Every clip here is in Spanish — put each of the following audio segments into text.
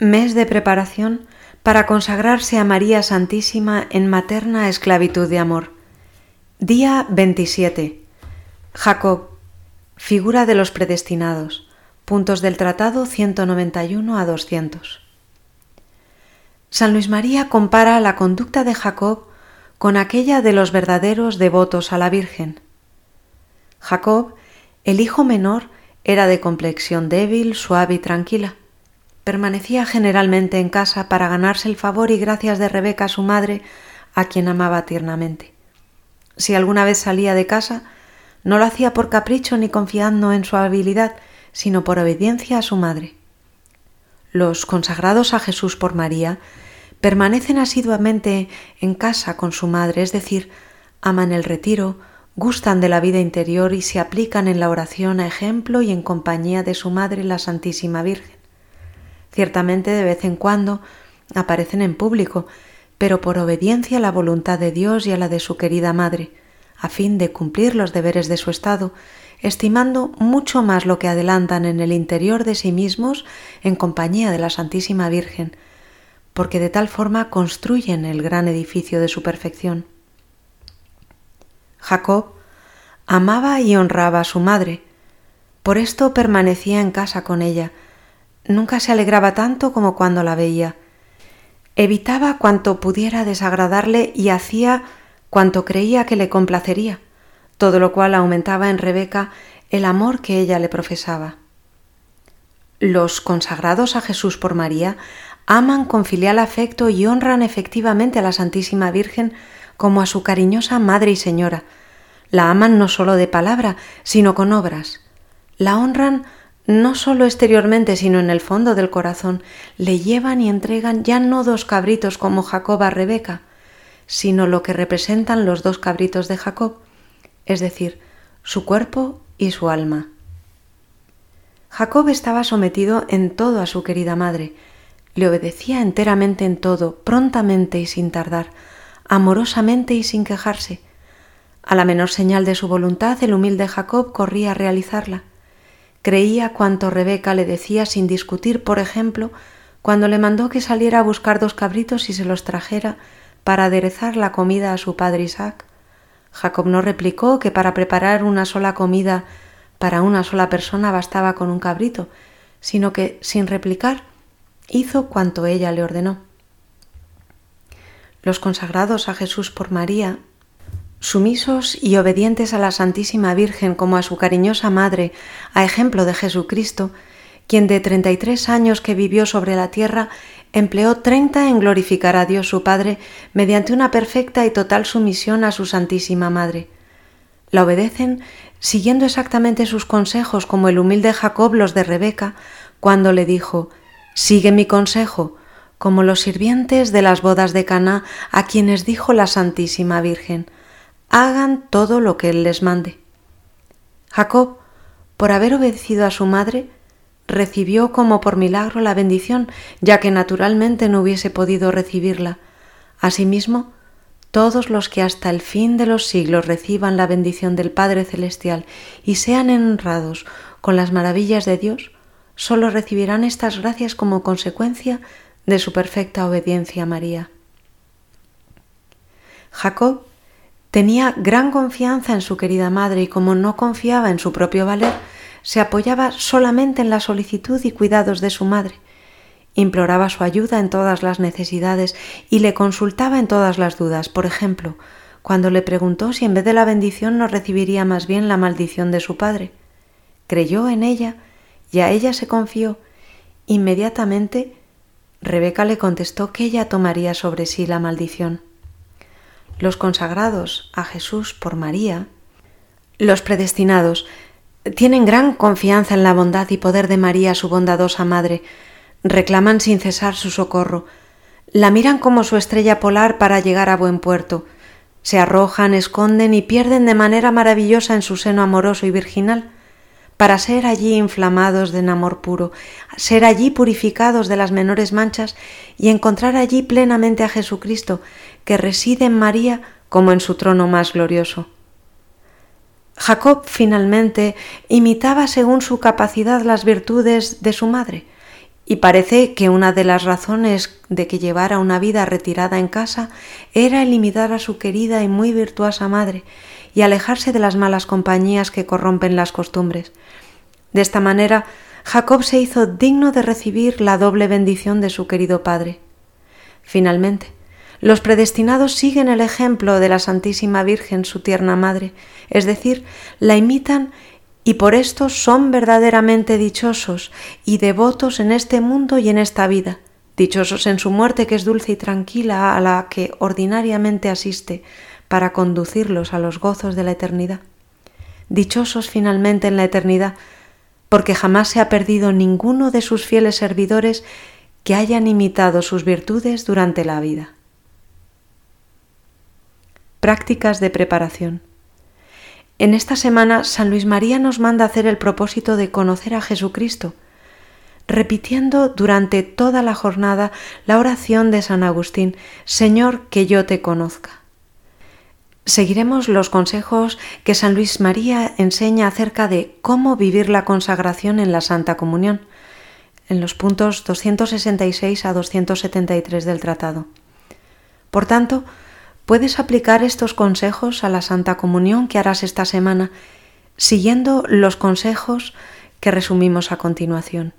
mes de preparación para consagrarse a María Santísima en materna esclavitud de amor. Día 27. Jacob, figura de los predestinados. Puntos del Tratado 191 a 200. San Luis María compara la conducta de Jacob con aquella de los verdaderos devotos a la Virgen. Jacob, el hijo menor, era de complexión débil, suave y tranquila. Permanecía generalmente en casa para ganarse el favor y gracias de Rebeca, su madre, a quien amaba tiernamente. Si alguna vez salía de casa, no lo hacía por capricho ni confiando en su habilidad, sino por obediencia a su madre. Los consagrados a Jesús por María permanecen asiduamente en casa con su madre, es decir, aman el retiro, gustan de la vida interior y se aplican en la oración a ejemplo y en compañía de su madre la Santísima Virgen. Ciertamente de vez en cuando aparecen en público, pero por obediencia a la voluntad de Dios y a la de su querida madre, a fin de cumplir los deberes de su estado, estimando mucho más lo que adelantan en el interior de sí mismos en compañía de la Santísima Virgen, porque de tal forma construyen el gran edificio de su perfección. Jacob amaba y honraba a su madre, por esto permanecía en casa con ella, nunca se alegraba tanto como cuando la veía. Evitaba cuanto pudiera desagradarle y hacía cuanto creía que le complacería, todo lo cual aumentaba en Rebeca el amor que ella le profesaba. Los consagrados a Jesús por María aman con filial afecto y honran efectivamente a la Santísima Virgen como a su cariñosa Madre y Señora. La aman no sólo de palabra, sino con obras. La honran no solo exteriormente, sino en el fondo del corazón, le llevan y entregan ya no dos cabritos como Jacob a Rebeca, sino lo que representan los dos cabritos de Jacob, es decir, su cuerpo y su alma. Jacob estaba sometido en todo a su querida madre, le obedecía enteramente en todo, prontamente y sin tardar, amorosamente y sin quejarse. A la menor señal de su voluntad, el humilde Jacob corría a realizarla. Creía cuanto Rebeca le decía sin discutir, por ejemplo, cuando le mandó que saliera a buscar dos cabritos y se los trajera para aderezar la comida a su padre Isaac. Jacob no replicó que para preparar una sola comida para una sola persona bastaba con un cabrito, sino que, sin replicar, hizo cuanto ella le ordenó. Los consagrados a Jesús por María Sumisos y obedientes a la Santísima Virgen como a su cariñosa madre, a ejemplo de Jesucristo, quien de treinta y tres años que vivió sobre la tierra empleó treinta en glorificar a Dios su Padre mediante una perfecta y total sumisión a su Santísima Madre. La obedecen siguiendo exactamente sus consejos como el humilde Jacob los de Rebeca, cuando le dijo Sigue mi consejo, como los sirvientes de las bodas de Caná a quienes dijo la Santísima Virgen hagan todo lo que él les mande. Jacob, por haber obedecido a su madre, recibió como por milagro la bendición, ya que naturalmente no hubiese podido recibirla. Asimismo, todos los que hasta el fin de los siglos reciban la bendición del Padre Celestial y sean honrados con las maravillas de Dios, sólo recibirán estas gracias como consecuencia de su perfecta obediencia a María. Jacob Tenía gran confianza en su querida madre y como no confiaba en su propio valer, se apoyaba solamente en la solicitud y cuidados de su madre. Imploraba su ayuda en todas las necesidades y le consultaba en todas las dudas. Por ejemplo, cuando le preguntó si en vez de la bendición no recibiría más bien la maldición de su padre. Creyó en ella y a ella se confió. Inmediatamente Rebeca le contestó que ella tomaría sobre sí la maldición los consagrados a Jesús por María, los predestinados, tienen gran confianza en la bondad y poder de María, su bondadosa Madre, reclaman sin cesar su socorro, la miran como su estrella polar para llegar a buen puerto, se arrojan, esconden y pierden de manera maravillosa en su seno amoroso y virginal, para ser allí inflamados de amor puro, ser allí purificados de las menores manchas y encontrar allí plenamente a Jesucristo, que reside en María como en su trono más glorioso. Jacob finalmente imitaba según su capacidad las virtudes de su madre, y parece que una de las razones de que llevara una vida retirada en casa era el imitar a su querida y muy virtuosa madre y alejarse de las malas compañías que corrompen las costumbres. De esta manera, Jacob se hizo digno de recibir la doble bendición de su querido padre. Finalmente, los predestinados siguen el ejemplo de la Santísima Virgen, su tierna madre, es decir, la imitan y por esto son verdaderamente dichosos y devotos en este mundo y en esta vida, dichosos en su muerte que es dulce y tranquila a la que ordinariamente asiste para conducirlos a los gozos de la eternidad. Dichosos finalmente en la eternidad, porque jamás se ha perdido ninguno de sus fieles servidores que hayan imitado sus virtudes durante la vida. Prácticas de preparación. En esta semana San Luis María nos manda hacer el propósito de conocer a Jesucristo, repitiendo durante toda la jornada la oración de San Agustín, Señor, que yo te conozca. Seguiremos los consejos que San Luis María enseña acerca de cómo vivir la consagración en la Santa Comunión, en los puntos 266 a 273 del tratado. Por tanto, Puedes aplicar estos consejos a la Santa Comunión que harás esta semana, siguiendo los consejos que resumimos a continuación.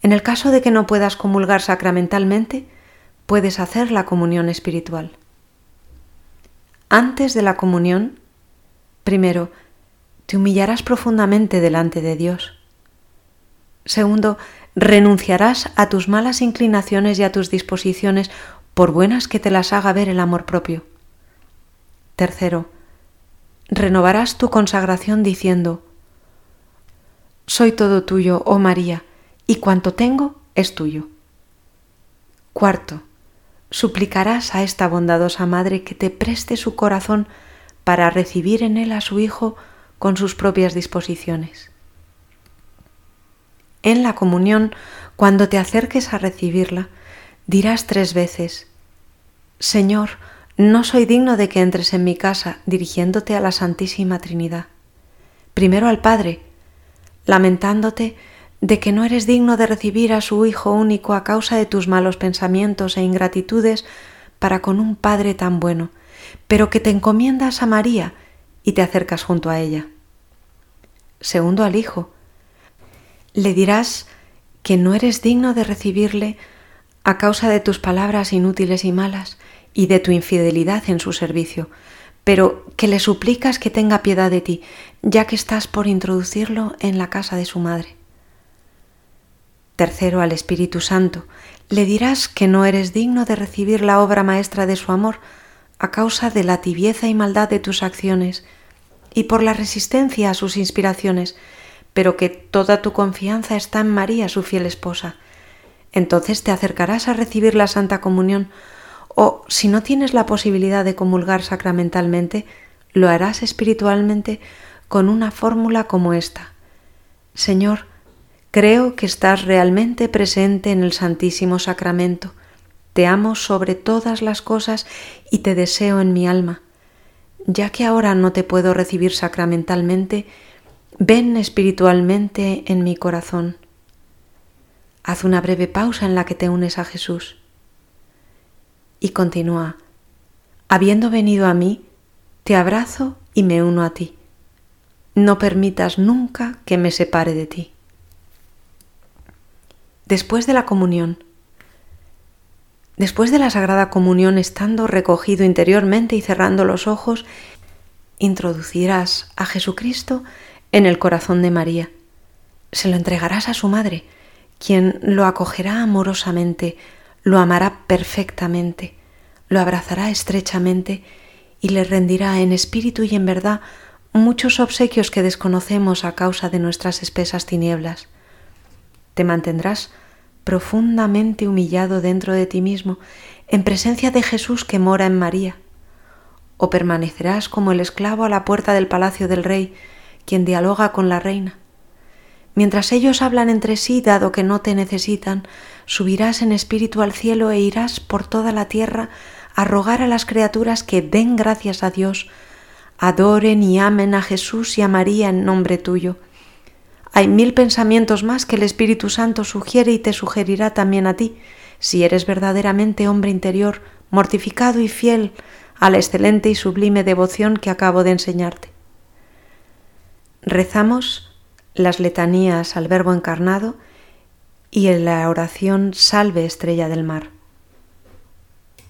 En el caso de que no puedas comulgar sacramentalmente, puedes hacer la comunión espiritual. Antes de la comunión, primero, te humillarás profundamente delante de Dios. Segundo, renunciarás a tus malas inclinaciones y a tus disposiciones por buenas que te las haga ver el amor propio. Tercero, renovarás tu consagración diciendo, Soy todo tuyo, oh María, y cuanto tengo es tuyo. Cuarto, suplicarás a esta bondadosa Madre que te preste su corazón para recibir en él a su Hijo con sus propias disposiciones. En la comunión, cuando te acerques a recibirla, dirás tres veces, Señor, no soy digno de que entres en mi casa dirigiéndote a la Santísima Trinidad. Primero al Padre, lamentándote de que no eres digno de recibir a su Hijo único a causa de tus malos pensamientos e ingratitudes para con un Padre tan bueno, pero que te encomiendas a María y te acercas junto a ella. Segundo al Hijo, le dirás que no eres digno de recibirle a causa de tus palabras inútiles y malas y de tu infidelidad en su servicio, pero que le suplicas que tenga piedad de ti, ya que estás por introducirlo en la casa de su madre. Tercero, al Espíritu Santo, le dirás que no eres digno de recibir la obra maestra de su amor a causa de la tibieza y maldad de tus acciones y por la resistencia a sus inspiraciones, pero que toda tu confianza está en María, su fiel esposa, entonces te acercarás a recibir la Santa Comunión o, si no tienes la posibilidad de comulgar sacramentalmente, lo harás espiritualmente con una fórmula como esta. Señor, creo que estás realmente presente en el Santísimo Sacramento. Te amo sobre todas las cosas y te deseo en mi alma. Ya que ahora no te puedo recibir sacramentalmente, ven espiritualmente en mi corazón. Haz una breve pausa en la que te unes a Jesús. Y continúa, habiendo venido a mí, te abrazo y me uno a ti. No permitas nunca que me separe de ti. Después de la comunión, después de la Sagrada Comunión estando recogido interiormente y cerrando los ojos, introducirás a Jesucristo en el corazón de María. Se lo entregarás a su madre, quien lo acogerá amorosamente, lo amará perfectamente, lo abrazará estrechamente y le rendirá en espíritu y en verdad muchos obsequios que desconocemos a causa de nuestras espesas tinieblas. Te mantendrás profundamente humillado dentro de ti mismo, en presencia de Jesús que mora en María, o permanecerás como el esclavo a la puerta del palacio del rey, quien dialoga con la reina. Mientras ellos hablan entre sí, dado que no te necesitan, subirás en espíritu al cielo e irás por toda la tierra a rogar a las criaturas que den gracias a Dios, adoren y amen a Jesús y a María en nombre tuyo. Hay mil pensamientos más que el Espíritu Santo sugiere y te sugerirá también a ti, si eres verdaderamente hombre interior, mortificado y fiel a la excelente y sublime devoción que acabo de enseñarte. Rezamos las letanías al Verbo encarnado y en la oración Salve Estrella del Mar.